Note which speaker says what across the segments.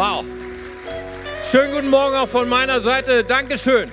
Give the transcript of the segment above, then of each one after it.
Speaker 1: Wow. Schönen guten Morgen auch von meiner Seite. Dankeschön.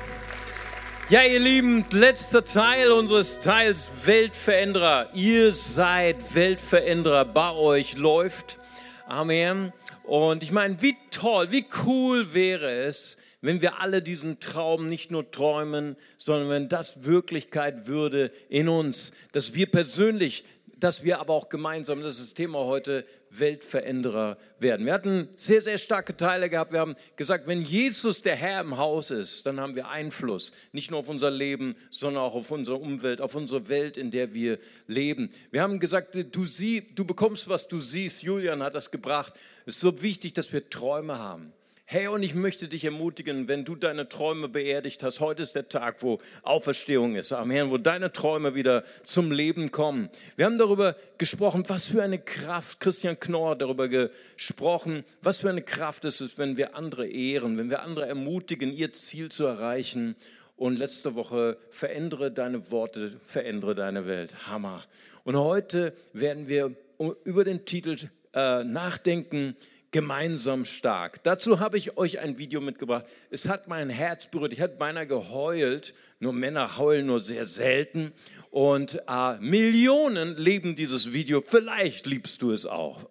Speaker 1: Ja, ihr Lieben, letzter Teil unseres Teils Weltveränderer. Ihr seid Weltveränderer. Bei euch läuft. Amen. Und ich meine, wie toll, wie cool wäre es, wenn wir alle diesen Traum nicht nur träumen, sondern wenn das Wirklichkeit würde in uns, dass wir persönlich, dass wir aber auch gemeinsam, das ist das Thema heute, Weltveränderer werden. Wir hatten sehr, sehr starke Teile gehabt. Wir haben gesagt, wenn Jesus der Herr im Haus ist, dann haben wir Einfluss, nicht nur auf unser Leben, sondern auch auf unsere Umwelt, auf unsere Welt, in der wir leben. Wir haben gesagt, du, sie, du bekommst, was du siehst. Julian hat das gebracht. Es ist so wichtig, dass wir Träume haben. Hey, und ich möchte dich ermutigen, wenn du deine Träume beerdigt hast, heute ist der Tag, wo Auferstehung ist, Amen, wo deine Träume wieder zum Leben kommen. Wir haben darüber gesprochen, was für eine Kraft, Christian Knorr darüber gesprochen, was für eine Kraft es ist, wenn wir andere ehren, wenn wir andere ermutigen, ihr Ziel zu erreichen. Und letzte Woche, verändere deine Worte, verändere deine Welt. Hammer. Und heute werden wir über den Titel äh, nachdenken, gemeinsam stark. Dazu habe ich euch ein Video mitgebracht. Es hat mein Herz berührt. Ich hatte beinahe geheult. Nur Männer heulen nur sehr selten. Und äh, Millionen leben dieses Video. Vielleicht liebst du es auch.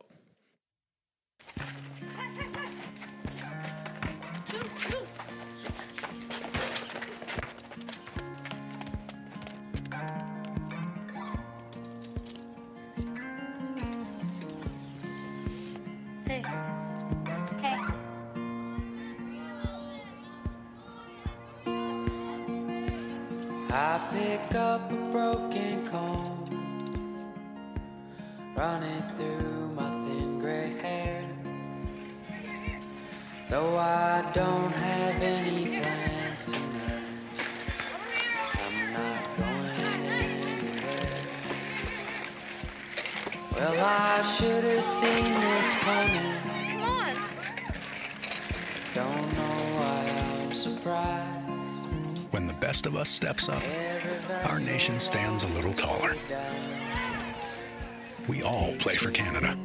Speaker 1: Pick up a broken comb, run it through my thin gray hair. Though I don't have any plans tonight, I'm not going anywhere. Well, I should have seen this coming. Come on. Don't know why I'm surprised. Best of us steps up, our nation stands a little taller. We all play for Canada.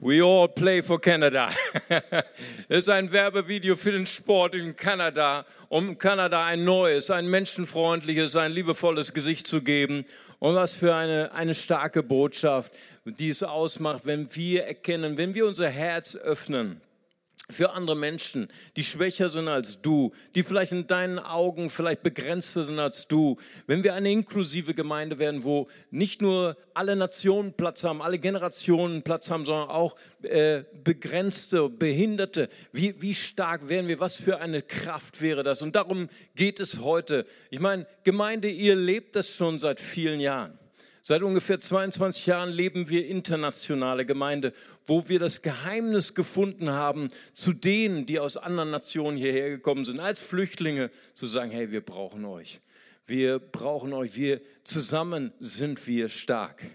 Speaker 1: We all play for Canada. Es ist ein Werbevideo für den Sport in Kanada, um Kanada ein neues, ein menschenfreundliches, ein liebevolles Gesicht zu geben. Und was für eine, eine starke Botschaft, die es ausmacht, wenn wir erkennen, wenn wir unser Herz öffnen für andere Menschen, die schwächer sind als du, die vielleicht in deinen Augen vielleicht begrenzter sind als du. Wenn wir eine inklusive Gemeinde werden, wo nicht nur alle Nationen Platz haben, alle Generationen Platz haben, sondern auch äh, begrenzte, Behinderte, wie, wie stark wären wir? Was für eine Kraft wäre das? Und darum geht es heute. Ich meine, Gemeinde, ihr lebt das schon seit vielen Jahren. Seit ungefähr 22 Jahren leben wir internationale Gemeinde, wo wir das Geheimnis gefunden haben, zu denen, die aus anderen Nationen hierher gekommen sind, als Flüchtlinge, zu sagen, hey, wir brauchen euch. Wir brauchen euch. Wir zusammen sind wir stark.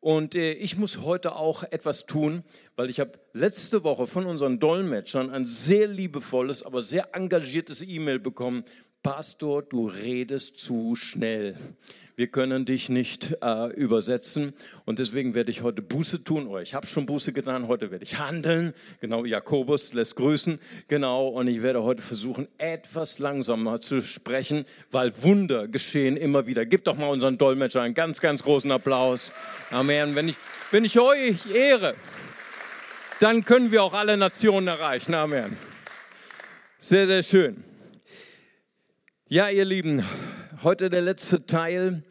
Speaker 1: Und äh, ich muss heute auch etwas tun, weil ich habe letzte Woche von unseren Dolmetschern ein sehr liebevolles, aber sehr engagiertes E-Mail bekommen. Pastor, du redest zu schnell wir können dich nicht äh, übersetzen und deswegen werde ich heute Buße tun oder ich habe schon Buße getan, heute werde ich handeln, genau, Jakobus lässt grüßen, genau, und ich werde heute versuchen, etwas langsamer zu sprechen, weil Wunder geschehen immer wieder. Gib doch mal unseren Dolmetscher einen ganz, ganz großen Applaus. Amen. Wenn ich, wenn ich euch ehre, dann können wir auch alle Nationen erreichen. Amen. Sehr, sehr schön. Ja, ihr Lieben, heute der letzte Teil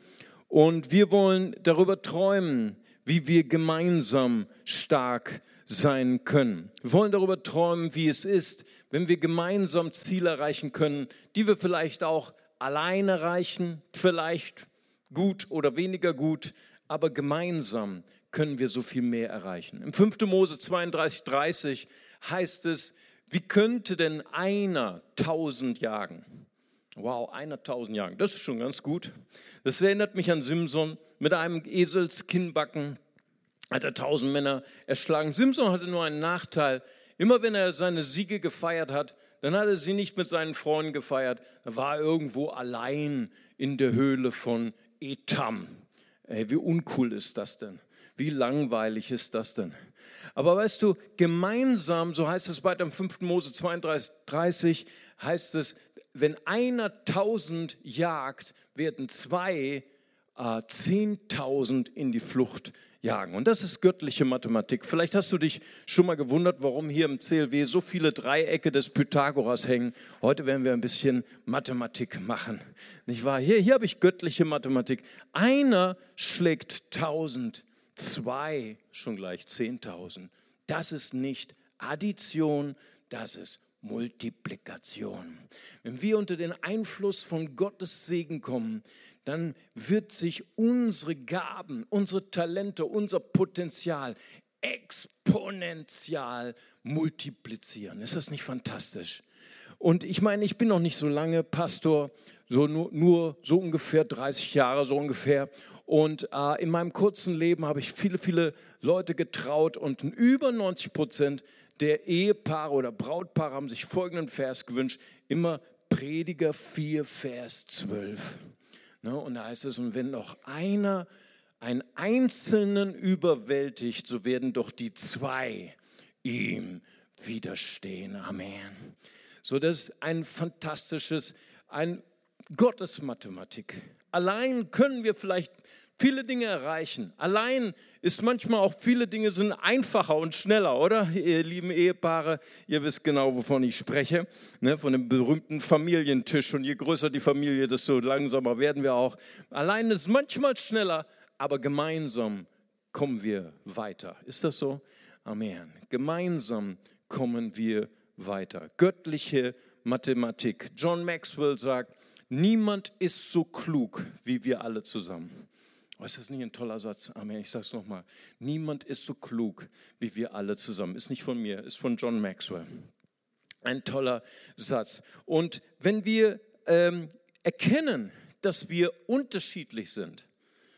Speaker 1: und wir wollen darüber träumen, wie wir gemeinsam stark sein können. Wir wollen darüber träumen, wie es ist, wenn wir gemeinsam Ziele erreichen können, die wir vielleicht auch alleine erreichen, vielleicht gut oder weniger gut, aber gemeinsam können wir so viel mehr erreichen. Im 5. Mose 32, 30 heißt es, wie könnte denn einer tausend jagen? Wow, einer tausend Jahren, das ist schon ganz gut. Das erinnert mich an Simson mit einem Eselskinnbacken hat er tausend Männer erschlagen. Simson hatte nur einen Nachteil. Immer wenn er seine Siege gefeiert hat, dann hat er sie nicht mit seinen Freunden gefeiert. Er war irgendwo allein in der Höhle von Etam. Ey, wie uncool ist das denn? Wie langweilig ist das denn? Aber weißt du, gemeinsam, so heißt es weiter im 5. Mose 32, heißt es, wenn einer tausend jagt, werden zwei äh, zehntausend in die Flucht jagen. Und das ist göttliche Mathematik. Vielleicht hast du dich schon mal gewundert, warum hier im CLW so viele Dreiecke des Pythagoras hängen. Heute werden wir ein bisschen Mathematik machen. Nicht wahr? Hier, hier habe ich göttliche Mathematik. Einer schlägt tausend, zwei schon gleich zehntausend. Das ist nicht Addition, das ist Multiplikation. Wenn wir unter den Einfluss von Gottes Segen kommen, dann wird sich unsere Gaben, unsere Talente, unser Potenzial exponentiell multiplizieren. Ist das nicht fantastisch? Und ich meine, ich bin noch nicht so lange Pastor, so nur, nur so ungefähr 30 Jahre, so ungefähr. Und äh, in meinem kurzen Leben habe ich viele, viele Leute getraut und über 90 Prozent der Ehepaare oder Brautpaare haben sich folgenden Vers gewünscht, immer Prediger 4, Vers 12. Ne, und da heißt es, und wenn noch einer einen Einzelnen überwältigt, so werden doch die zwei ihm widerstehen. Amen. So, das ist ein fantastisches, ein Gottesmathematik. Allein können wir vielleicht viele Dinge erreichen. Allein ist manchmal auch viele Dinge sind einfacher und schneller, oder? Ihr lieben Ehepaare, ihr wisst genau, wovon ich spreche, ne? von dem berühmten Familientisch. Und je größer die Familie, desto langsamer werden wir auch. Allein ist manchmal schneller, aber gemeinsam kommen wir weiter. Ist das so? Amen. Gemeinsam kommen wir weiter. Göttliche Mathematik. John Maxwell sagt, niemand ist so klug wie wir alle zusammen. Oh, ist das nicht ein toller Satz? Amen. Ich sage es nochmal. Niemand ist so klug wie wir alle zusammen. Ist nicht von mir, ist von John Maxwell. Ein toller Satz. Und wenn wir ähm, erkennen, dass wir unterschiedlich sind,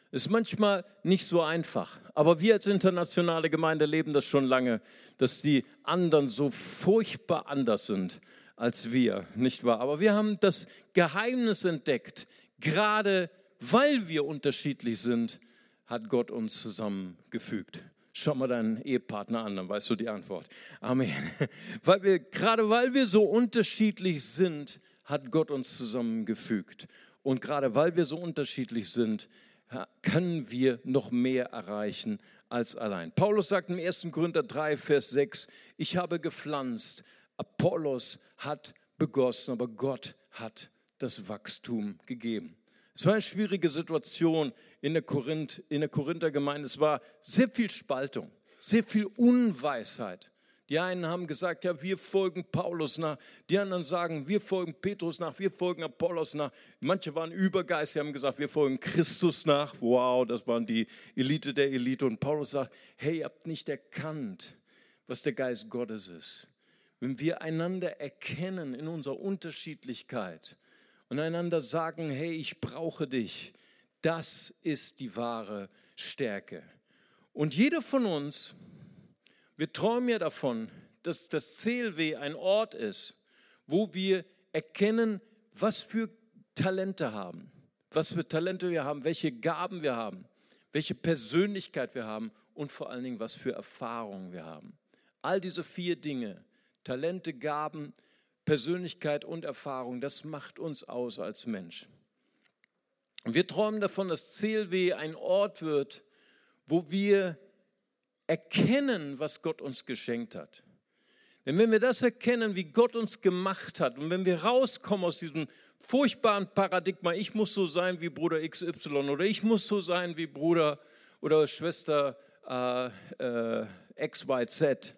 Speaker 1: ist manchmal nicht so einfach. Aber wir als internationale Gemeinde leben das schon lange, dass die anderen so furchtbar anders sind als wir, nicht wahr? Aber wir haben das Geheimnis entdeckt, gerade weil wir unterschiedlich sind, hat Gott uns zusammengefügt. Schau mal deinen Ehepartner an, dann weißt du die Antwort. Amen. Weil wir, gerade weil wir so unterschiedlich sind, hat Gott uns zusammengefügt. Und gerade weil wir so unterschiedlich sind, können wir noch mehr erreichen als allein. Paulus sagt im 1. Korinther 3, Vers 6, ich habe gepflanzt, Apollos hat begossen, aber Gott hat das Wachstum gegeben. Es war eine schwierige Situation in der, Korinth, in der Korinther-Gemeinde. Es war sehr viel Spaltung, sehr viel Unweisheit. Die einen haben gesagt, ja, wir folgen Paulus nach. Die anderen sagen, wir folgen Petrus nach, wir folgen Apollos nach. Manche waren Übergeist, die haben gesagt, wir folgen Christus nach. Wow, das waren die Elite der Elite. Und Paulus sagt, hey, ihr habt nicht erkannt, was der Geist Gottes ist. Wenn wir einander erkennen in unserer Unterschiedlichkeit, und einander sagen, hey, ich brauche dich. Das ist die wahre Stärke. Und jeder von uns, wir träumen ja davon, dass das CLW ein Ort ist, wo wir erkennen, was für Talente haben, was für Talente wir haben, welche Gaben wir haben, welche Persönlichkeit wir haben und vor allen Dingen, was für Erfahrungen wir haben. All diese vier Dinge, Talente, Gaben, Persönlichkeit und Erfahrung, das macht uns aus als Mensch. wir träumen davon, dass CLW ein Ort wird, wo wir erkennen, was Gott uns geschenkt hat. Denn wenn wir das erkennen, wie Gott uns gemacht hat, und wenn wir rauskommen aus diesem furchtbaren Paradigma, ich muss so sein wie Bruder XY oder ich muss so sein wie Bruder oder Schwester äh, äh, XYZ,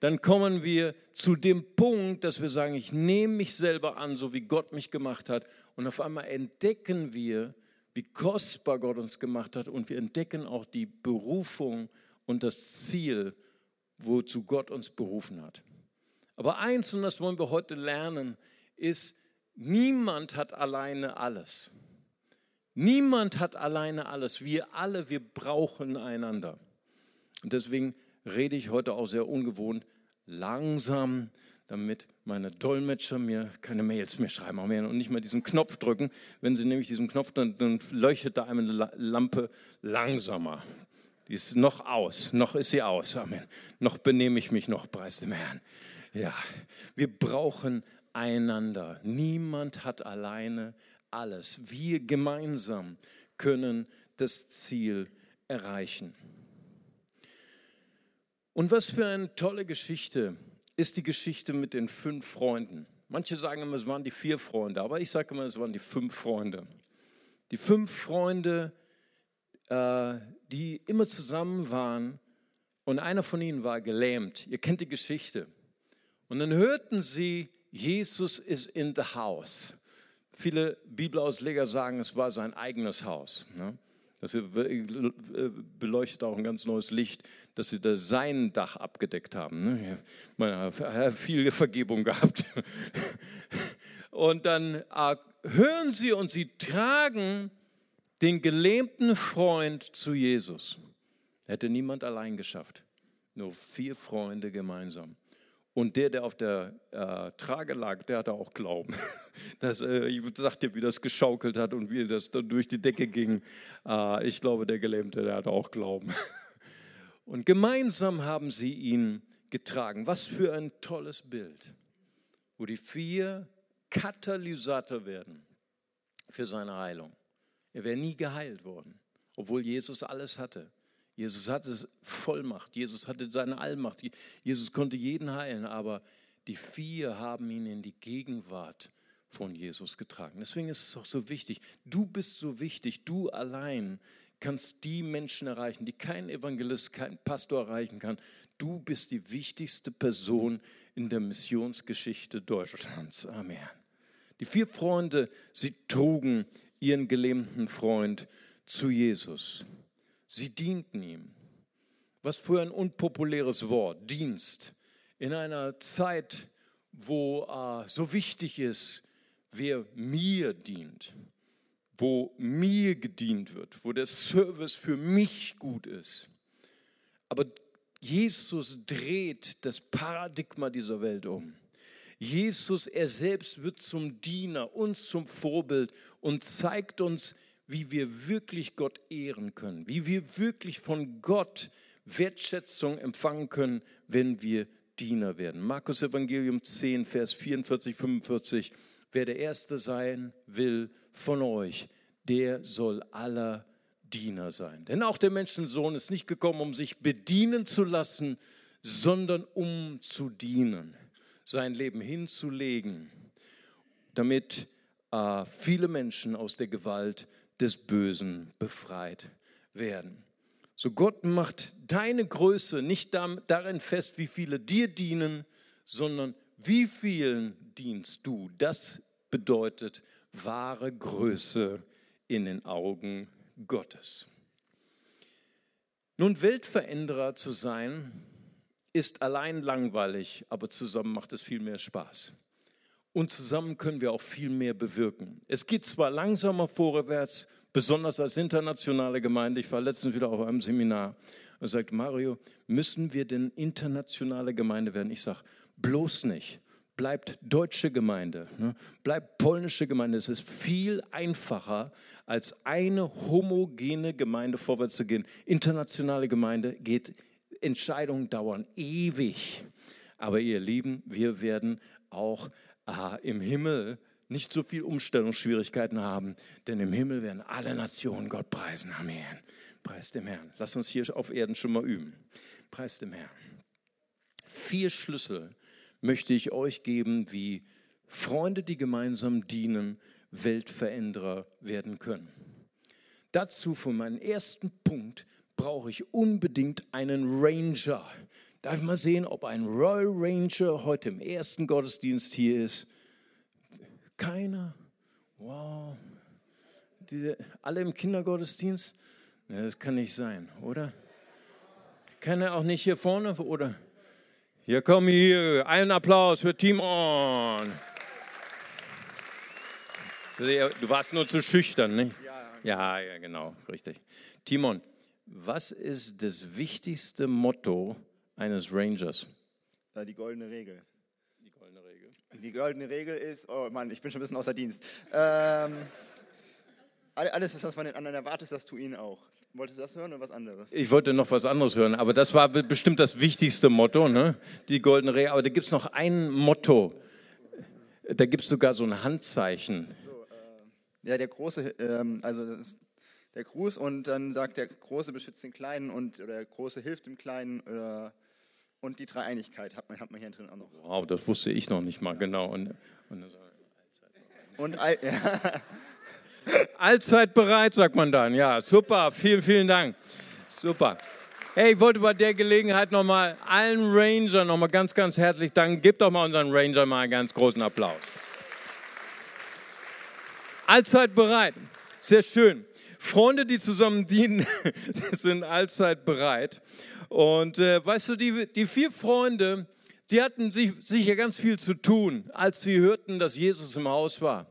Speaker 1: dann kommen wir zu dem Punkt, dass wir sagen, ich nehme mich selber an, so wie Gott mich gemacht hat. Und auf einmal entdecken wir, wie kostbar Gott uns gemacht hat. Und wir entdecken auch die Berufung und das Ziel, wozu Gott uns berufen hat. Aber eins, und das wollen wir heute lernen, ist, niemand hat alleine alles. Niemand hat alleine alles. Wir alle, wir brauchen einander. Und deswegen rede ich heute auch sehr ungewohnt langsam, damit meine Dolmetscher mir keine Mails mehr schreiben und nicht mehr diesen Knopf drücken. Wenn sie nämlich diesen Knopf, dann, dann leuchtet da eine Lampe langsamer. Die ist noch aus, noch ist sie aus. Amen. Noch benehme ich mich noch, preis dem Herrn. Ja, wir brauchen einander. Niemand hat alleine alles. Wir gemeinsam können das Ziel erreichen. Und was für eine tolle Geschichte ist die Geschichte mit den fünf Freunden. Manche sagen immer, es waren die vier Freunde, aber ich sage immer, es waren die fünf Freunde. Die fünf Freunde, äh, die immer zusammen waren und einer von ihnen war gelähmt. Ihr kennt die Geschichte. Und dann hörten sie, Jesus ist in the house. Viele Bibelausleger sagen, es war sein eigenes Haus. Ne? Das beleuchtet auch ein ganz neues Licht, dass sie da sein Dach abgedeckt haben. Ne? Man hat viel Vergebung gehabt. Und dann äh, hören sie und sie tragen den gelähmten Freund zu Jesus. Hätte niemand allein geschafft. Nur vier Freunde gemeinsam. Und der, der auf der äh, Trage lag, der hatte auch Glauben. Das, äh, ich sag dir, wie das geschaukelt hat und wie das dann durch die Decke ging. Äh, ich glaube, der Gelähmte, der hatte auch Glauben. Und gemeinsam haben sie ihn getragen. Was für ein tolles Bild, wo die vier Katalysator werden für seine Heilung. Er wäre nie geheilt worden, obwohl Jesus alles hatte. Jesus hatte Vollmacht, Jesus hatte seine Allmacht, Jesus konnte jeden heilen, aber die vier haben ihn in die Gegenwart von Jesus getragen. Deswegen ist es auch so wichtig. Du bist so wichtig, du allein kannst die Menschen erreichen, die kein Evangelist, kein Pastor erreichen kann. Du bist die wichtigste Person in der Missionsgeschichte Deutschlands. Amen. Die vier Freunde, sie trugen ihren gelähmten Freund zu Jesus. Sie dienten ihm. Was für ein unpopuläres Wort, Dienst. In einer Zeit, wo äh, so wichtig ist, wer mir dient, wo mir gedient wird, wo der Service für mich gut ist. Aber Jesus dreht das Paradigma dieser Welt um. Jesus, er selbst wird zum Diener, uns zum Vorbild und zeigt uns, wie wir wirklich Gott ehren können, wie wir wirklich von Gott Wertschätzung empfangen können, wenn wir Diener werden. Markus Evangelium 10, Vers 44, 45. Wer der Erste sein will von euch, der soll aller Diener sein. Denn auch der Menschensohn ist nicht gekommen, um sich bedienen zu lassen, sondern um zu dienen, sein Leben hinzulegen, damit äh, viele Menschen aus der Gewalt des Bösen befreit werden. So Gott macht deine Größe nicht darin fest, wie viele dir dienen, sondern wie vielen dienst du. Das bedeutet wahre Größe in den Augen Gottes. Nun, Weltveränderer zu sein, ist allein langweilig, aber zusammen macht es viel mehr Spaß. Und zusammen können wir auch viel mehr bewirken. Es geht zwar langsamer vorwärts, besonders als internationale Gemeinde. Ich war letztens wieder auf einem Seminar und sagt Mario, müssen wir denn internationale Gemeinde werden? Ich sage, bloß nicht. Bleibt deutsche Gemeinde, ne? bleibt polnische Gemeinde. Es ist viel einfacher, als eine homogene Gemeinde vorwärts zu gehen. Internationale Gemeinde geht, Entscheidungen dauern ewig. Aber ihr Lieben, wir werden auch aha, im Himmel nicht so viel Umstellungsschwierigkeiten haben, denn im Himmel werden alle Nationen Gott preisen. Amen. Preis dem Herrn. Lass uns hier auf Erden schon mal üben. Preis dem Herrn. Vier Schlüssel möchte ich euch geben, wie Freunde, die gemeinsam dienen, Weltveränderer werden können. Dazu für meinen ersten Punkt brauche ich unbedingt einen Ranger. Darf ich mal sehen, ob ein Royal Ranger heute im ersten Gottesdienst hier ist? Keiner. Wow. Diese, alle im Kindergottesdienst? Ja, das kann nicht sein, oder? Kann er auch nicht hier vorne, oder? Hier komm hier, einen Applaus für Timon. Du warst nur zu schüchtern, nicht? Ja, ja, genau, richtig. Timon, was ist das wichtigste Motto eines Rangers?
Speaker 2: Die goldene Regel. Die goldene Regel ist, oh Mann, ich bin schon ein bisschen außer Dienst. Ähm, alles, was man von den anderen erwartet, das tu ihnen auch. Wolltest du das hören oder was anderes?
Speaker 1: Ich wollte noch was anderes hören, aber das war bestimmt das wichtigste Motto, ne? die goldene Rehe. Aber da gibt es noch ein Motto. Da gibt es sogar so ein Handzeichen. So,
Speaker 2: äh, ja, der große, ähm, also der Gruß und dann sagt der Große beschützt den Kleinen und oder der Große hilft dem Kleinen. Äh, und die Dreieinigkeit hat man, hat man hier drin auch noch.
Speaker 1: Wow, das wusste ich noch nicht mal genau. Und, und,
Speaker 2: und all, ja.
Speaker 1: Allzeit bereit, sagt man dann. Ja, super. Vielen, vielen Dank. Super. Hey, ich wollte bei der Gelegenheit nochmal allen Rangern nochmal ganz, ganz herzlich danken. Gebt doch mal unseren Ranger mal einen ganz großen Applaus. Allzeit bereit. Sehr schön. Freunde, die zusammen dienen, sind allzeit bereit. Und äh, weißt du, die, die vier Freunde, die hatten sich, sicher ganz viel zu tun, als sie hörten, dass Jesus im Haus war.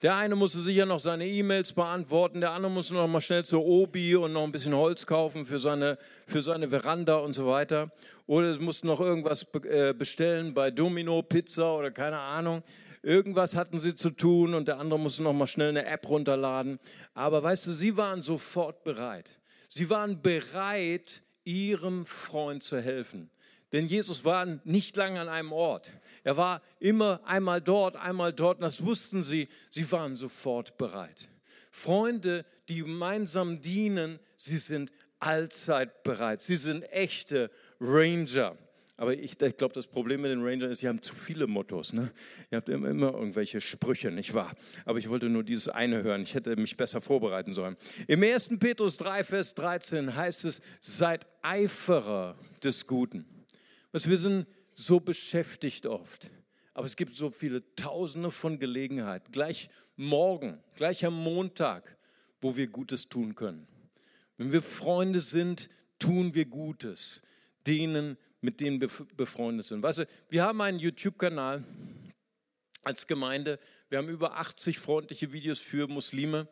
Speaker 1: Der eine musste sicher noch seine E-Mails beantworten, der andere musste noch mal schnell zur Obi und noch ein bisschen Holz kaufen für seine, für seine Veranda und so weiter. Oder sie mussten noch irgendwas äh, bestellen bei Domino Pizza oder keine Ahnung. Irgendwas hatten sie zu tun und der andere musste noch mal schnell eine App runterladen. Aber weißt du, sie waren sofort bereit. Sie waren bereit, ihrem Freund zu helfen. Denn Jesus war nicht lange an einem Ort. Er war immer einmal dort, einmal dort. Und das wussten sie. Sie waren sofort bereit. Freunde, die gemeinsam dienen, sie sind allzeit bereit. Sie sind echte Ranger. Aber ich, ich glaube, das Problem mit den Rangern ist, sie haben zu viele Mottos. Ne? Ihr habt immer, immer irgendwelche Sprüche, nicht wahr? Aber ich wollte nur dieses eine hören. Ich hätte mich besser vorbereiten sollen. Im 1. Petrus 3, Vers 13 heißt es, seid Eiferer des Guten. Was wir sind so beschäftigt oft. Aber es gibt so viele Tausende von Gelegenheiten. Gleich morgen, gleich am Montag, wo wir Gutes tun können. Wenn wir Freunde sind, tun wir Gutes. Denen, mit denen befreundet sind. Weißt du, wir haben einen YouTube-Kanal als Gemeinde. Wir haben über 80 freundliche Videos für Muslime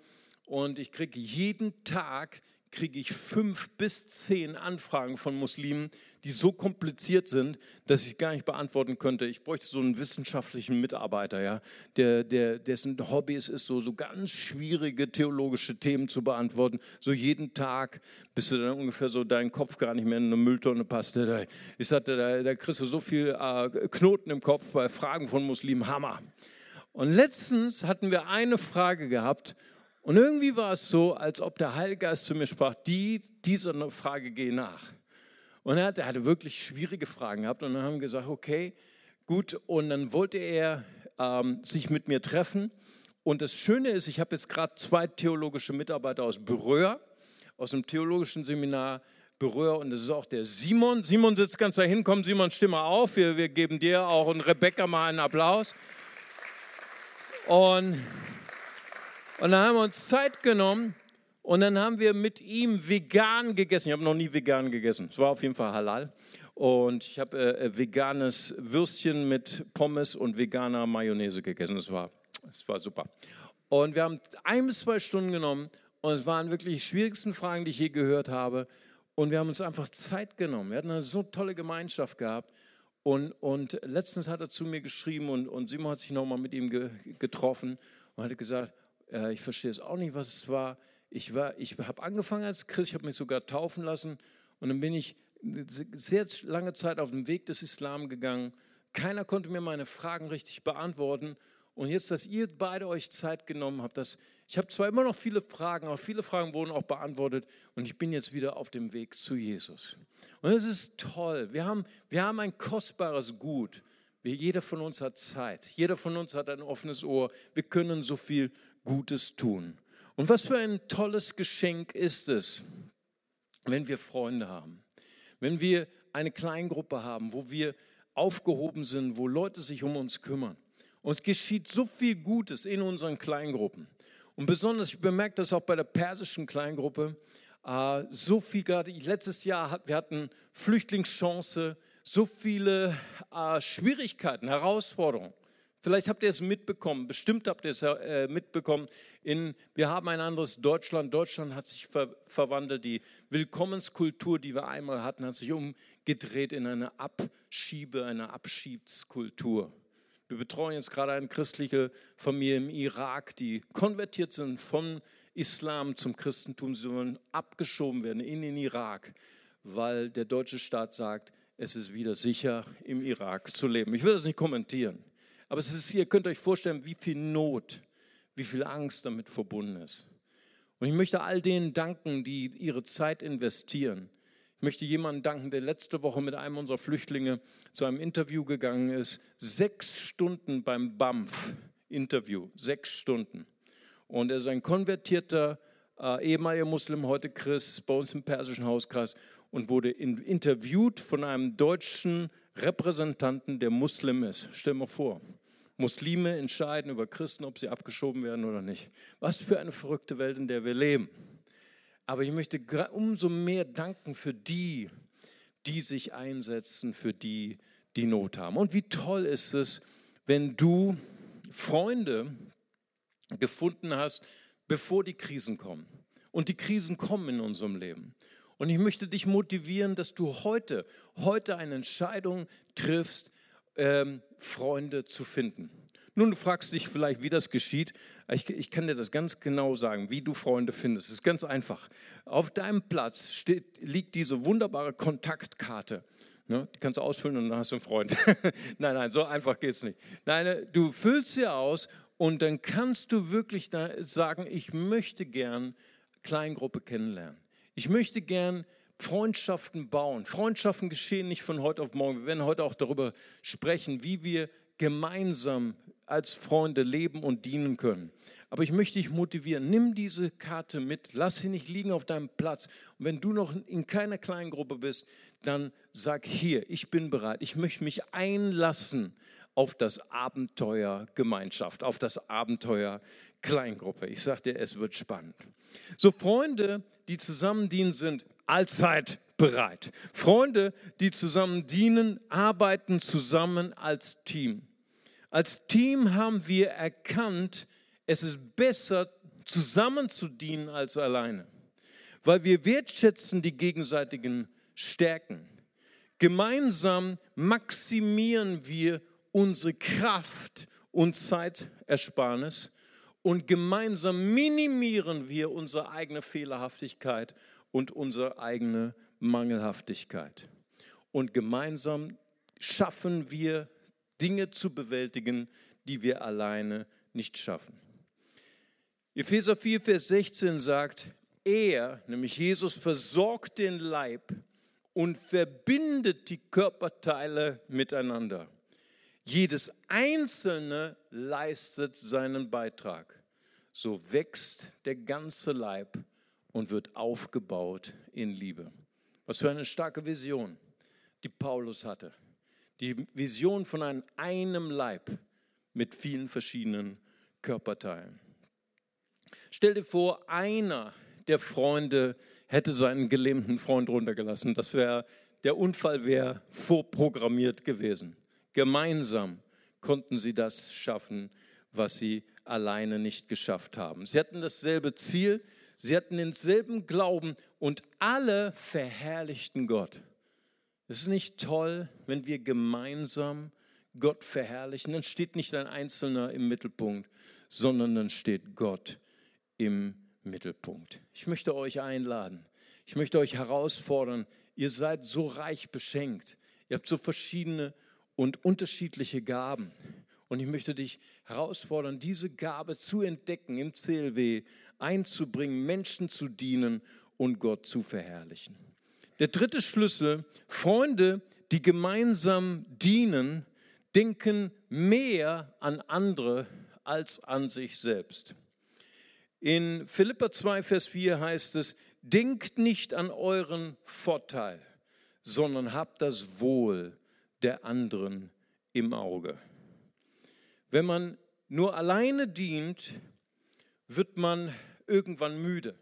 Speaker 1: und ich kriege jeden Tag kriege ich fünf bis zehn Anfragen von Muslimen, die so kompliziert sind, dass ich gar nicht beantworten könnte. Ich bräuchte so einen wissenschaftlichen Mitarbeiter, ja, der, der, dessen Hobby es ist, so, so ganz schwierige theologische Themen zu beantworten. So jeden Tag, bis du dann ungefähr so deinen Kopf gar nicht mehr in eine Mülltonne passt. Ich sagte, da, da kriegst du so viel äh, Knoten im Kopf bei Fragen von Muslimen. Hammer. Und letztens hatten wir eine Frage gehabt und irgendwie war es so, als ob der Heilige Geist zu mir sprach, die, dieser Frage gehe nach. Und er hatte, er hatte wirklich schwierige Fragen gehabt und dann haben wir gesagt, okay, gut. Und dann wollte er ähm, sich mit mir treffen. Und das Schöne ist, ich habe jetzt gerade zwei theologische Mitarbeiter aus Beröa, aus dem theologischen Seminar Beröa. Und das ist auch der Simon. Simon sitzt ganz dahin. Komm, Simon, stimme auf. Wir, wir geben dir auch und Rebecca mal einen Applaus. Und und dann haben wir uns Zeit genommen und dann haben wir mit ihm vegan gegessen. Ich habe noch nie vegan gegessen. Es war auf jeden Fall halal. Und ich habe äh, äh, veganes Würstchen mit Pommes und veganer Mayonnaise gegessen. Das war, war super. Und wir haben ein bis zwei Stunden genommen und es waren wirklich die schwierigsten Fragen, die ich je gehört habe. Und wir haben uns einfach Zeit genommen. Wir hatten eine so tolle Gemeinschaft gehabt. Und, und letztens hat er zu mir geschrieben und, und Simon hat sich nochmal mit ihm ge, getroffen und hat gesagt, äh, ich verstehe es auch nicht, was es war. Ich, war, ich habe angefangen als Christ, ich habe mich sogar taufen lassen und dann bin ich sehr lange Zeit auf dem Weg des Islam gegangen. Keiner konnte mir meine Fragen richtig beantworten. Und jetzt, dass ihr beide euch Zeit genommen habt, dass, ich habe zwar immer noch viele Fragen, aber viele Fragen wurden auch beantwortet und ich bin jetzt wieder auf dem Weg zu Jesus. Und es ist toll. Wir haben, wir haben ein kostbares Gut. Jeder von uns hat Zeit. Jeder von uns hat ein offenes Ohr. Wir können so viel Gutes tun. Und was für ein tolles Geschenk ist es, wenn wir Freunde haben, wenn wir eine Kleingruppe haben, wo wir aufgehoben sind, wo Leute sich um uns kümmern. Und es geschieht so viel Gutes in unseren Kleingruppen. Und besonders, ich bemerke das auch bei der persischen Kleingruppe, äh, so viel gerade, letztes Jahr, wir hatten Flüchtlingschance, so viele äh, Schwierigkeiten, Herausforderungen. Vielleicht habt ihr es mitbekommen, bestimmt habt ihr es äh, mitbekommen. In, wir haben ein anderes Deutschland. Deutschland hat sich ver verwandelt. Die Willkommenskultur, die wir einmal hatten, hat sich umgedreht in eine Abschiebe, eine Abschiedskultur. Wir betreuen jetzt gerade eine christliche Familie im Irak, die konvertiert sind von Islam zum Christentum. Sie sollen abgeschoben werden in den Irak, weil der deutsche Staat sagt, es ist wieder sicher, im Irak zu leben. Ich will das nicht kommentieren, aber es ist, ihr könnt euch vorstellen, wie viel Not, wie viel Angst damit verbunden ist. Und ich möchte all denen danken, die ihre Zeit investieren. Ich möchte jemanden danken, der letzte Woche mit einem unserer Flüchtlinge zu einem Interview gegangen ist. Sechs Stunden beim BAMF-Interview, sechs Stunden. Und er ist ein konvertierter äh, ehemaliger Muslim, heute Christ, bei uns im persischen Hauskreis und wurde in, interviewt von einem deutschen Repräsentanten, der Muslim ist. Stell mal vor, Muslime entscheiden über Christen, ob sie abgeschoben werden oder nicht. Was für eine verrückte Welt, in der wir leben. Aber ich möchte umso mehr danken für die, die sich einsetzen, für die, die Not haben. Und wie toll ist es, wenn du Freunde gefunden hast, bevor die Krisen kommen. Und die Krisen kommen in unserem Leben. Und ich möchte dich motivieren, dass du heute, heute eine Entscheidung triffst, ähm, Freunde zu finden. Nun, du fragst dich vielleicht, wie das geschieht. Ich, ich, kann dir das ganz genau sagen, wie du Freunde findest. Es ist ganz einfach. Auf deinem Platz steht, liegt diese wunderbare Kontaktkarte. Ne? Die kannst du ausfüllen und dann hast du einen Freund. nein, nein, so einfach geht es nicht. Nein, du füllst sie aus und dann kannst du wirklich sagen, ich möchte gern Kleingruppe kennenlernen. Ich möchte gern Freundschaften bauen. Freundschaften geschehen nicht von heute auf morgen. Wir werden heute auch darüber sprechen, wie wir gemeinsam als Freunde leben und dienen können. Aber ich möchte dich motivieren, nimm diese Karte mit, lass sie nicht liegen auf deinem Platz. Und wenn du noch in keiner kleinen Gruppe bist, dann sag hier, ich bin bereit, ich möchte mich einlassen auf das Abenteuer Gemeinschaft, auf das Abenteuer Kleingruppe. Ich dir, es wird spannend. So Freunde, die zusammen dienen, sind allzeit bereit. Freunde, die zusammen dienen, arbeiten zusammen als Team. Als Team haben wir erkannt, es ist besser, zusammen zu dienen als alleine, weil wir wertschätzen die gegenseitigen Stärken. Gemeinsam maximieren wir unsere Kraft und Zeitersparnis und gemeinsam minimieren wir unsere eigene Fehlerhaftigkeit und unsere eigene Mangelhaftigkeit. Und gemeinsam schaffen wir Dinge zu bewältigen, die wir alleine nicht schaffen. Epheser 4, Vers 16 sagt, er, nämlich Jesus, versorgt den Leib und verbindet die Körperteile miteinander. Jedes Einzelne leistet seinen Beitrag. So wächst der ganze Leib und wird aufgebaut in Liebe. Was für eine starke Vision, die Paulus hatte. Die Vision von einem, einem Leib mit vielen verschiedenen Körperteilen. Stell dir vor, einer der Freunde hätte seinen gelähmten Freund runtergelassen. Das wäre, der Unfall wäre vorprogrammiert gewesen. Gemeinsam konnten sie das schaffen, was sie alleine nicht geschafft haben. Sie hatten dasselbe Ziel, sie hatten denselben Glauben und alle verherrlichten Gott. Es ist nicht toll, wenn wir gemeinsam Gott verherrlichen. Dann steht nicht ein Einzelner im Mittelpunkt, sondern dann steht Gott im Mittelpunkt. Ich möchte euch einladen. Ich möchte euch herausfordern. Ihr seid so reich beschenkt. Ihr habt so verschiedene und unterschiedliche Gaben. Und ich möchte dich herausfordern, diese Gabe zu entdecken, im CLW einzubringen, Menschen zu dienen und Gott zu verherrlichen. Der dritte Schlüssel, Freunde, die gemeinsam dienen, denken mehr an andere als an sich selbst. In Philippa 2, Vers 4 heißt es, denkt nicht an euren Vorteil, sondern habt das Wohl der anderen im Auge. Wenn man nur alleine dient, wird man irgendwann müde,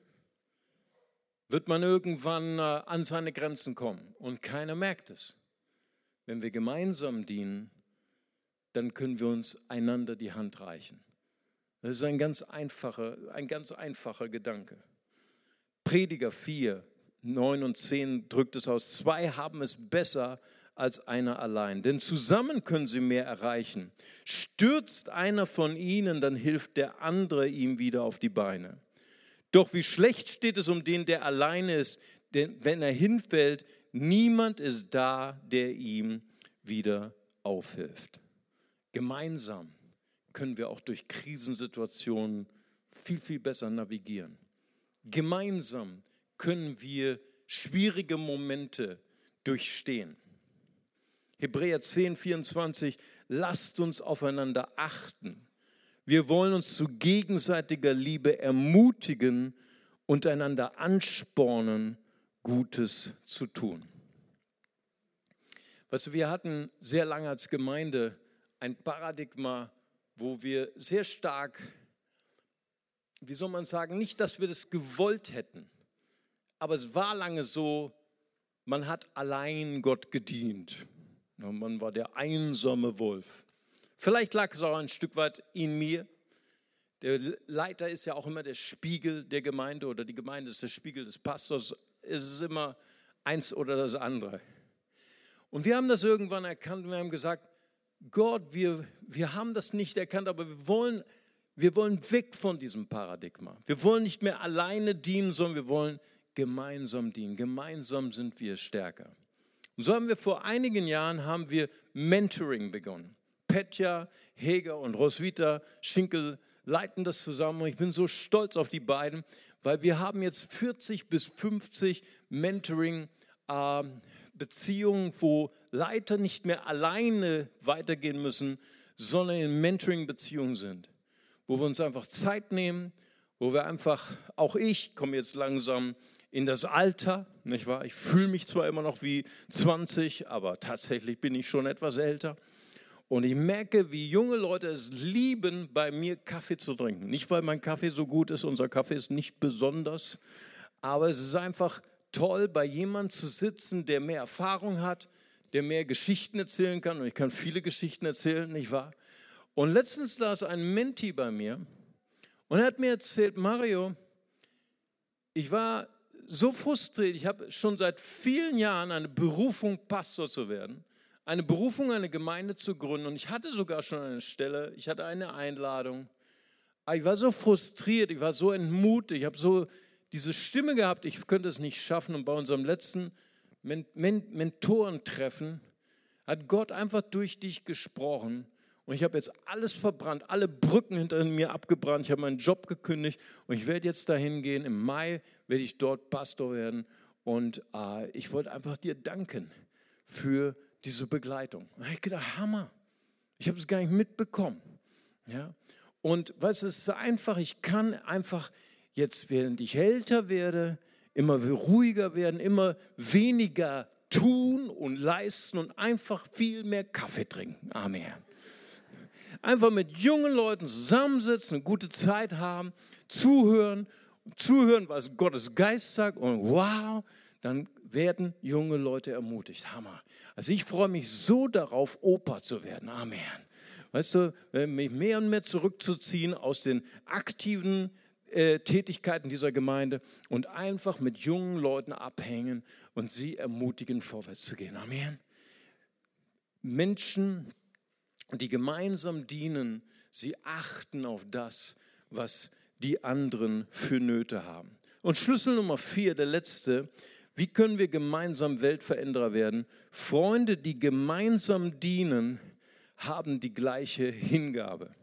Speaker 1: wird man irgendwann äh, an seine Grenzen kommen und keiner merkt es. Wenn wir gemeinsam dienen, dann können wir uns einander die Hand reichen. Das ist ein ganz einfacher, ein ganz einfacher Gedanke. Prediger 4, 9 und 10 drückt es aus. Zwei haben es besser als einer allein, denn zusammen können sie mehr erreichen. Stürzt einer von ihnen, dann hilft der andere ihm wieder auf die Beine. Doch wie schlecht steht es um den, der alleine ist, denn wenn er hinfällt, niemand ist da, der ihm wieder aufhilft. Gemeinsam können wir auch durch Krisensituationen viel, viel besser navigieren. Gemeinsam können wir schwierige Momente durchstehen. Hebräer 10, 24, lasst uns aufeinander achten. Wir wollen uns zu gegenseitiger Liebe ermutigen und einander anspornen, Gutes zu tun. Weißt du, wir hatten sehr lange als Gemeinde ein Paradigma, wo wir sehr stark, wie soll man sagen, nicht, dass wir das gewollt hätten, aber es war lange so, man hat allein Gott gedient. Man war der einsame Wolf. Vielleicht lag es auch ein Stück weit in mir. Der Leiter ist ja auch immer der Spiegel der Gemeinde oder die Gemeinde ist der Spiegel des Pastors. Es ist immer eins oder das andere. Und wir haben das irgendwann erkannt und wir haben gesagt, Gott, wir, wir haben das nicht erkannt, aber wir wollen, wir wollen weg von diesem Paradigma. Wir wollen nicht mehr alleine dienen, sondern wir wollen gemeinsam dienen. Gemeinsam sind wir stärker. Und so haben wir vor einigen Jahren haben wir Mentoring begonnen. Petja, Heger und Roswitha Schinkel leiten das zusammen und ich bin so stolz auf die beiden, weil wir haben jetzt 40 bis 50 Mentoring äh, Beziehungen, wo Leiter nicht mehr alleine weitergehen müssen, sondern in Mentoring-Beziehungen sind, wo wir uns einfach Zeit nehmen, wo wir einfach, auch ich komme jetzt langsam in das Alter, nicht wahr? Ich fühle mich zwar immer noch wie 20, aber tatsächlich bin ich schon etwas älter. Und ich merke, wie junge Leute es lieben, bei mir Kaffee zu trinken. Nicht, weil mein Kaffee so gut ist, unser Kaffee ist nicht besonders, aber es ist einfach toll, bei jemandem zu sitzen, der mehr Erfahrung hat, der mehr Geschichten erzählen kann. Und ich kann viele Geschichten erzählen, nicht wahr? Und letztens saß ein Menti bei mir und er hat mir erzählt, Mario, ich war so frustriert. Ich habe schon seit vielen Jahren eine Berufung, Pastor zu werden, eine Berufung, eine Gemeinde zu gründen. Und ich hatte sogar schon eine Stelle, ich hatte eine Einladung. Aber ich war so frustriert, ich war so entmutigt, ich habe so diese Stimme gehabt, ich könnte es nicht schaffen. Und bei unserem letzten Mentorentreffen hat Gott einfach durch dich gesprochen und ich habe jetzt alles verbrannt, alle Brücken hinter mir abgebrannt. Ich habe meinen Job gekündigt und ich werde jetzt dahin gehen. Im Mai werde ich dort Pastor werden. Und äh, ich wollte einfach dir danken für diese Begleitung. Und ich gedacht, Hammer. Ich habe es gar nicht mitbekommen. Ja? Und weißt du, es ist einfach, ich kann einfach jetzt, während ich älter werde, immer ruhiger werden, immer weniger tun und leisten und einfach viel mehr Kaffee trinken. Amen einfach mit jungen Leuten zusammensitzen, eine gute Zeit haben, zuhören, zuhören, was Gottes Geist sagt und wow, dann werden junge Leute ermutigt. Hammer. Also ich freue mich so darauf, Opa zu werden. Amen. Weißt du, mich mehr und mehr zurückzuziehen aus den aktiven äh, Tätigkeiten dieser Gemeinde und einfach mit jungen Leuten abhängen und sie ermutigen, vorwärts zu gehen. Amen. Menschen, die gemeinsam dienen, sie achten auf das, was die anderen für Nöte haben. Und Schlüssel Nummer vier, der letzte, wie können wir gemeinsam Weltveränderer werden? Freunde, die gemeinsam dienen, haben die gleiche Hingabe.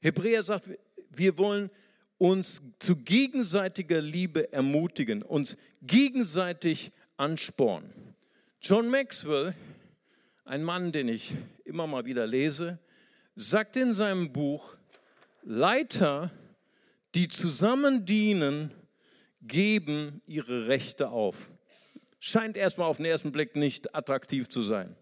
Speaker 1: Hebräer sagt, wir wollen uns zu gegenseitiger Liebe ermutigen, uns gegenseitig anspornen. John Maxwell ein Mann, den ich immer mal wieder lese, sagt in seinem Buch, Leiter, die zusammen dienen, geben ihre Rechte auf. Scheint erstmal auf den ersten Blick nicht attraktiv zu sein.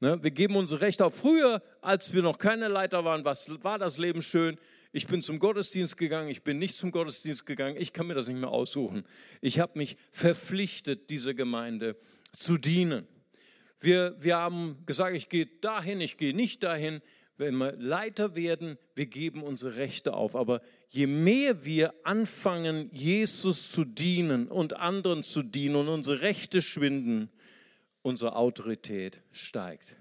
Speaker 1: Ne? Wir geben unsere Rechte auf. Früher, als wir noch keine Leiter waren, war das Leben schön. Ich bin zum Gottesdienst gegangen, ich bin nicht zum Gottesdienst gegangen, ich kann mir das nicht mehr aussuchen. Ich habe mich verpflichtet, dieser Gemeinde zu dienen. Wir, wir haben gesagt, ich gehe dahin, ich gehe nicht dahin. Wenn wir Leiter werden, wir geben unsere Rechte auf. Aber je mehr wir anfangen, Jesus zu dienen und anderen zu dienen und unsere Rechte schwinden, unsere Autorität steigt.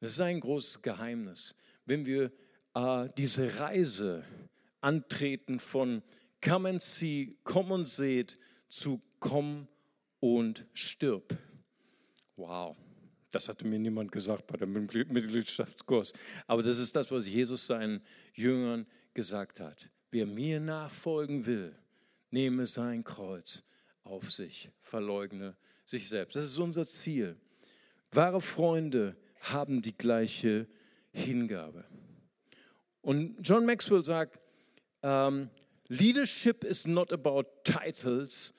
Speaker 1: Das ist ein großes Geheimnis. Wenn wir äh, diese Reise antreten von Come and see, komm und seht, zu komm und stirb. Wow, das hatte mir niemand gesagt bei dem Mitgliedschaftskurs. Aber das ist das, was Jesus seinen Jüngern gesagt hat. Wer mir nachfolgen will, nehme sein Kreuz auf sich, verleugne sich selbst. Das ist unser Ziel. Wahre Freunde haben die gleiche Hingabe. Und John Maxwell sagt, um, ähm, Leadership is not about titles,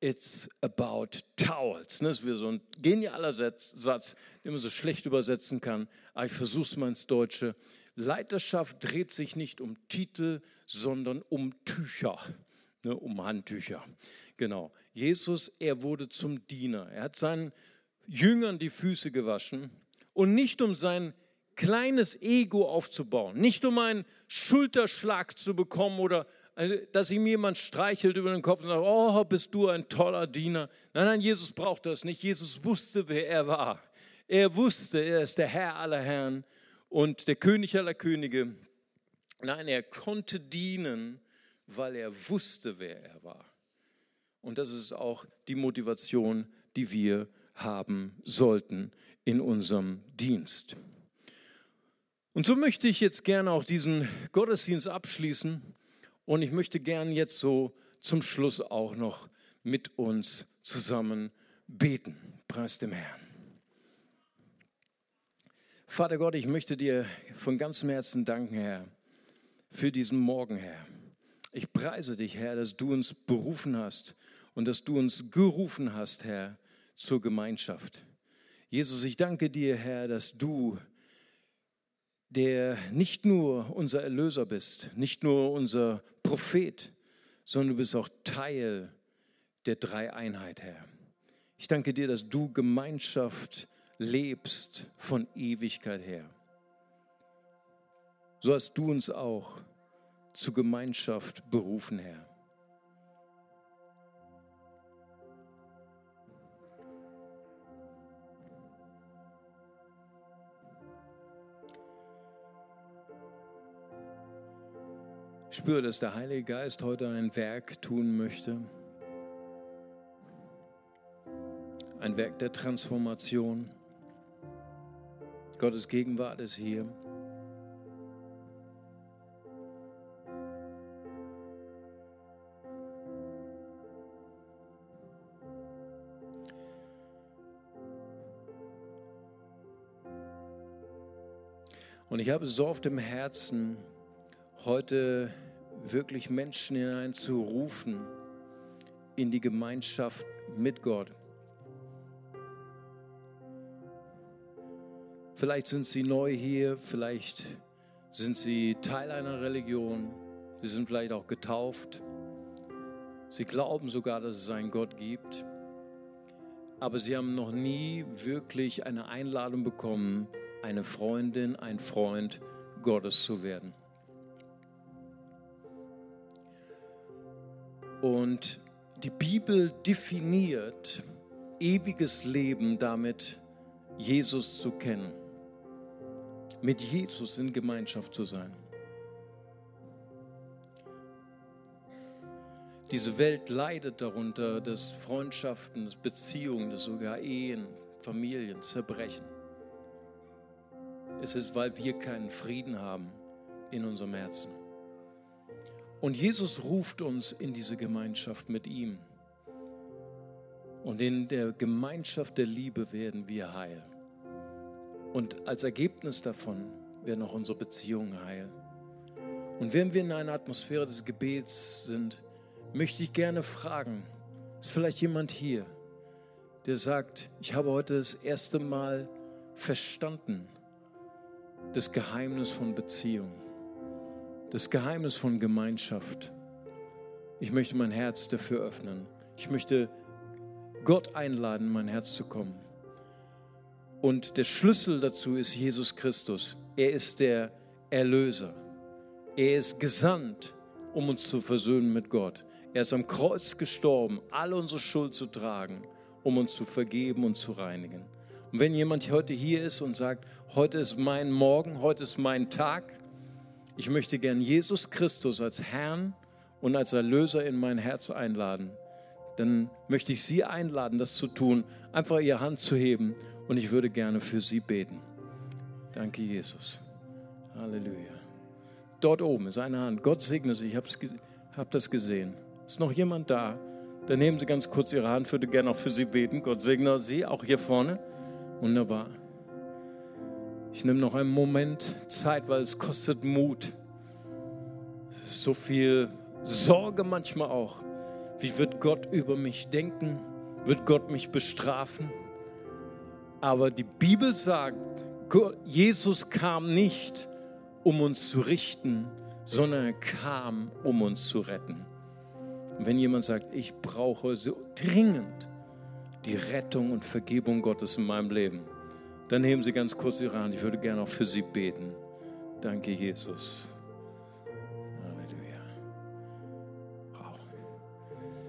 Speaker 1: it's about towels. Das ist wie so ein genialer Satz, den man so schlecht übersetzen kann, aber ich versuche es mal ins Deutsche. Leiterschaft dreht sich nicht um Titel, sondern um Tücher, ne, um Handtücher. Genau. Jesus, er wurde zum Diener. Er hat seinen Jüngern die Füße gewaschen und nicht um sein kleines Ego aufzubauen, nicht um einen Schulterschlag zu bekommen oder dass ihm jemand streichelt über den Kopf und sagt, oh, bist du ein toller Diener. Nein, nein, Jesus braucht das nicht. Jesus wusste, wer er war. Er wusste, er ist der Herr aller Herren und der König aller Könige. Nein, er konnte dienen, weil er wusste, wer er war. Und das ist auch die Motivation, die wir haben sollten in unserem Dienst. Und so möchte ich jetzt gerne auch diesen Gottesdienst abschließen und ich möchte gerne jetzt so zum Schluss auch noch mit uns zusammen beten. Preis dem Herrn. Vater Gott, ich möchte dir von ganzem Herzen danken, Herr, für diesen Morgen, Herr. Ich preise dich, Herr, dass du uns berufen hast und dass du uns gerufen hast, Herr, zur Gemeinschaft. Jesus, ich danke dir, Herr, dass du der nicht nur unser Erlöser bist, nicht nur unser Prophet, sondern du bist auch Teil der Dreieinheit, Herr. Ich danke dir, dass du Gemeinschaft lebst von Ewigkeit her. So hast du uns auch zur Gemeinschaft berufen, Herr. Spüre, dass der Heilige Geist heute ein Werk tun möchte. Ein Werk der Transformation. Gottes Gegenwart ist hier. Und ich habe so oft im Herzen, heute wirklich Menschen hineinzurufen in die Gemeinschaft mit Gott. Vielleicht sind sie neu hier, vielleicht sind sie Teil einer Religion, sie sind vielleicht auch getauft, sie glauben sogar, dass es einen Gott gibt, aber sie haben noch nie wirklich eine Einladung bekommen, eine Freundin, ein Freund Gottes zu werden. Und die Bibel definiert ewiges Leben damit, Jesus zu kennen, mit Jesus in Gemeinschaft zu sein. Diese Welt leidet darunter, dass Freundschaften, dass Beziehungen, dass sogar Ehen, Familien zerbrechen. Es ist, weil wir keinen Frieden haben in unserem Herzen. Und Jesus ruft uns in diese Gemeinschaft mit ihm. Und in der Gemeinschaft der Liebe werden wir heil. Und als Ergebnis davon werden auch unsere Beziehungen heil. Und wenn wir in einer Atmosphäre des Gebets sind, möchte ich gerne fragen, ist vielleicht jemand hier, der sagt, ich habe heute das erste Mal verstanden, das Geheimnis von Beziehungen das Geheimnis von Gemeinschaft. Ich möchte mein Herz dafür öffnen. Ich möchte Gott einladen, in mein Herz zu kommen. Und der Schlüssel dazu ist Jesus Christus. Er ist der Erlöser. Er ist gesandt, um uns zu versöhnen mit Gott. Er ist am Kreuz gestorben, alle unsere Schuld zu tragen um uns zu vergeben und zu reinigen. Und wenn jemand heute hier ist und sagt, heute ist mein Morgen, heute ist mein Tag, ich möchte gern Jesus Christus als Herrn und als Erlöser in mein Herz einladen, dann möchte ich Sie einladen, das zu tun, einfach Ihre Hand zu heben und ich würde gerne für Sie beten. Danke, Jesus. Halleluja. Dort oben ist eine Hand. Gott segne Sie. Ich habe hab das gesehen. Ist noch jemand da? Dann nehmen Sie ganz kurz Ihre Hand. Ich würde gerne auch für Sie beten. Gott segne Sie, auch hier vorne. Wunderbar. Ich nehme noch einen Moment Zeit, weil es kostet Mut. So viel Sorge manchmal auch. Wie wird Gott über mich denken? Wird Gott mich bestrafen? Aber die Bibel sagt, Jesus kam nicht, um uns zu richten, sondern er kam, um uns zu retten. Und wenn jemand sagt, ich brauche so dringend die Rettung und Vergebung Gottes in meinem Leben, dann heben Sie ganz kurz Ihre Hand. Ich würde gerne auch für Sie beten. Danke, Jesus. Halleluja. Wow.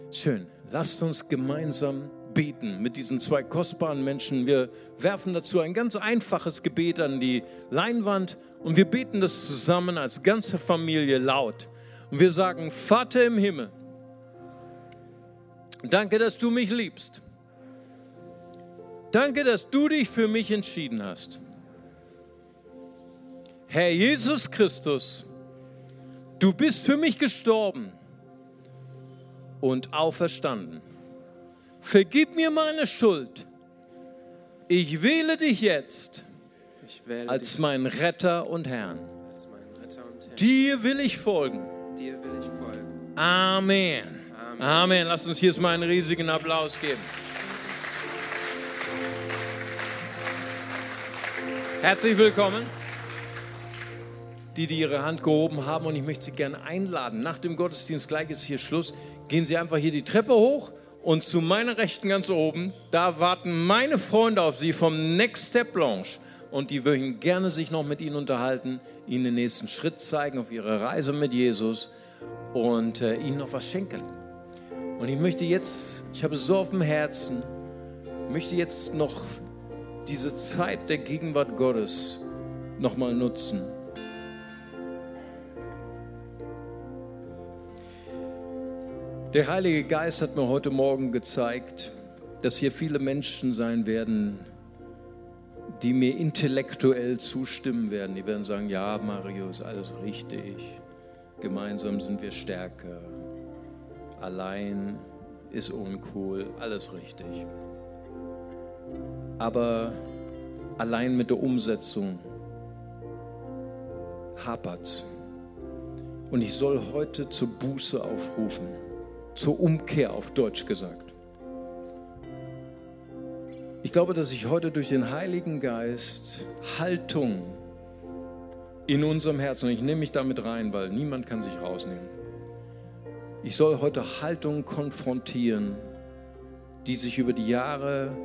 Speaker 1: Schön. Lasst uns gemeinsam beten mit diesen zwei kostbaren Menschen. Wir werfen dazu ein ganz einfaches Gebet an die Leinwand und wir beten das zusammen als ganze Familie laut. Und wir sagen, Vater im Himmel, danke, dass du mich liebst. Danke, dass du dich für mich entschieden hast. Herr Jesus Christus, du bist für mich gestorben und auferstanden. Vergib mir meine Schuld. Ich wähle dich jetzt wähle als meinen Retter und Herrn. Retter und Herrn. Dir will ich folgen. Will ich folgen. Amen. Amen. Amen. Lass uns hier mal einen riesigen Applaus geben. Herzlich willkommen. Die, die ihre Hand gehoben haben, und ich möchte Sie gerne einladen. Nach dem Gottesdienst, gleich ist hier Schluss, gehen Sie einfach hier die Treppe hoch und zu meiner Rechten ganz oben, da warten meine Freunde auf Sie vom Next Step Blanche. Und die würden gerne sich noch mit Ihnen unterhalten, Ihnen den nächsten Schritt zeigen auf Ihre Reise mit Jesus und äh, Ihnen noch was schenken. Und ich möchte jetzt, ich habe es so auf dem Herzen, möchte jetzt noch diese Zeit der Gegenwart Gottes nochmal nutzen. Der Heilige Geist hat mir heute Morgen gezeigt, dass hier viele Menschen sein werden, die mir intellektuell zustimmen werden. Die werden sagen, ja, Mario, ist alles richtig. Gemeinsam sind wir stärker. Allein ist uncool. Alles richtig aber allein mit der Umsetzung hapert. Und ich soll heute zur Buße aufrufen, zur Umkehr auf Deutsch gesagt. Ich glaube, dass ich heute durch den Heiligen Geist Haltung in unserem Herzen, und ich nehme mich damit rein, weil niemand kann sich rausnehmen, ich soll heute Haltung konfrontieren, die sich über die Jahre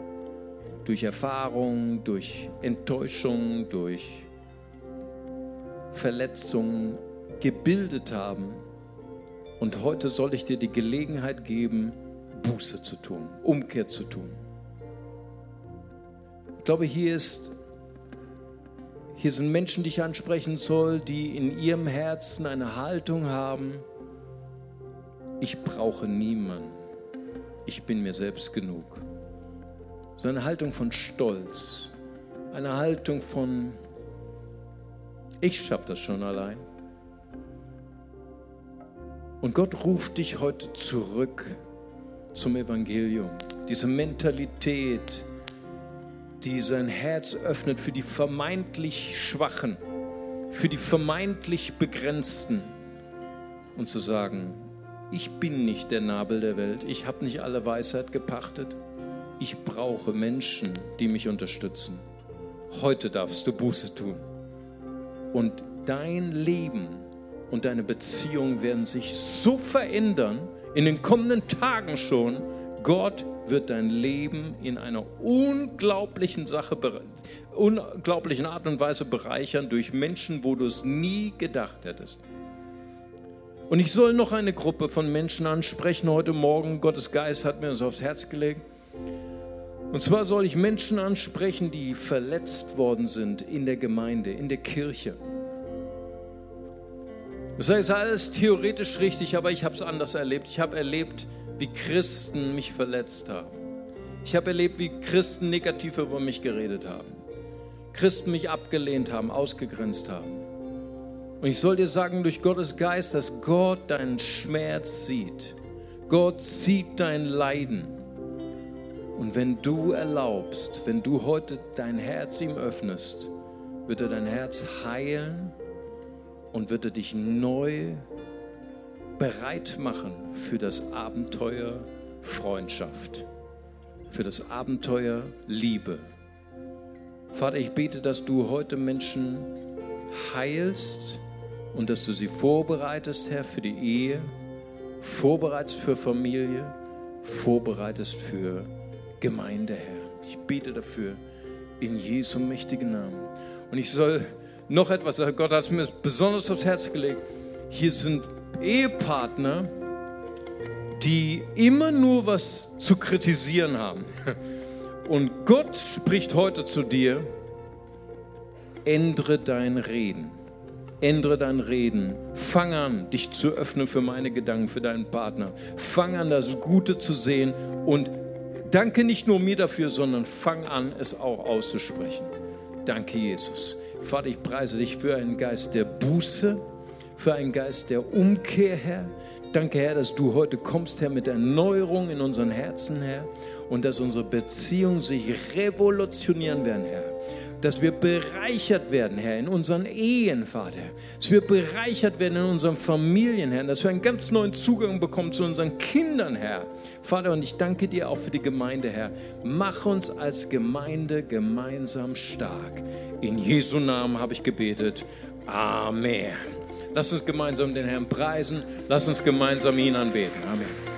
Speaker 1: durch Erfahrung, durch Enttäuschung, durch Verletzungen gebildet haben. Und heute soll ich dir die Gelegenheit geben, Buße zu tun, Umkehr zu tun. Ich glaube, hier ist hier sind Menschen, die ich ansprechen soll, die in ihrem Herzen eine Haltung haben. Ich brauche niemanden. Ich bin mir selbst genug so eine Haltung von Stolz, eine Haltung von, ich schaffe das schon allein. Und Gott ruft dich heute zurück zum Evangelium. Diese Mentalität, die sein Herz öffnet für die vermeintlich Schwachen, für die vermeintlich Begrenzten und zu sagen, ich bin nicht der Nabel der Welt, ich habe nicht alle Weisheit gepachtet ich brauche Menschen, die mich unterstützen. Heute darfst du Buße tun. Und dein Leben und deine Beziehung werden sich so verändern, in den kommenden Tagen schon. Gott wird dein Leben in einer unglaublichen Sache, unglaublichen Art und Weise bereichern durch Menschen, wo du es nie gedacht hättest. Und ich soll noch eine Gruppe von Menschen ansprechen heute Morgen. Gottes Geist hat mir das aufs Herz gelegt. Und zwar soll ich Menschen ansprechen, die verletzt worden sind in der Gemeinde, in der Kirche. Das ist alles theoretisch richtig, aber ich habe es anders erlebt. Ich habe erlebt, wie Christen mich verletzt haben. Ich habe erlebt, wie Christen negativ über mich geredet haben. Christen mich abgelehnt haben, ausgegrenzt haben. Und ich soll dir sagen, durch Gottes Geist, dass Gott deinen Schmerz sieht. Gott sieht dein Leiden. Und wenn du erlaubst, wenn du heute dein Herz ihm öffnest, wird er dein Herz heilen und wird er dich neu bereit machen für das Abenteuer Freundschaft, für das Abenteuer Liebe. Vater, ich bete, dass du heute Menschen heilst und dass du sie vorbereitest, Herr, für die Ehe, vorbereitest für Familie, vorbereitest für Gemeinde, Herr. Ich bete dafür in Jesu mächtigen Namen. Und ich soll noch etwas, Gott hat mir besonders aufs Herz gelegt. Hier sind Ehepartner, die immer nur was zu kritisieren haben. Und Gott spricht heute zu dir, ändere dein Reden. Ändere dein Reden. Fang an, dich zu öffnen für meine Gedanken, für deinen Partner. Fang an, das Gute zu sehen und danke nicht nur mir dafür, sondern fang an, es auch auszusprechen. Danke, Jesus. Vater, ich preise dich für einen Geist der Buße, für einen Geist der Umkehr, Herr. Danke, Herr, dass du heute kommst, Herr, mit Erneuerung in unseren Herzen, Herr, und dass unsere Beziehungen sich revolutionieren werden, Herr dass wir bereichert werden, Herr, in unseren Ehen, Vater. Dass wir bereichert werden in unseren Familien, Herr. Dass wir einen ganz neuen Zugang bekommen zu unseren Kindern, Herr. Vater, und ich danke dir auch für die Gemeinde, Herr. Mach uns als Gemeinde gemeinsam stark. In Jesu Namen habe ich gebetet. Amen. Lass uns gemeinsam den Herrn preisen. Lass uns gemeinsam ihn anbeten. Amen.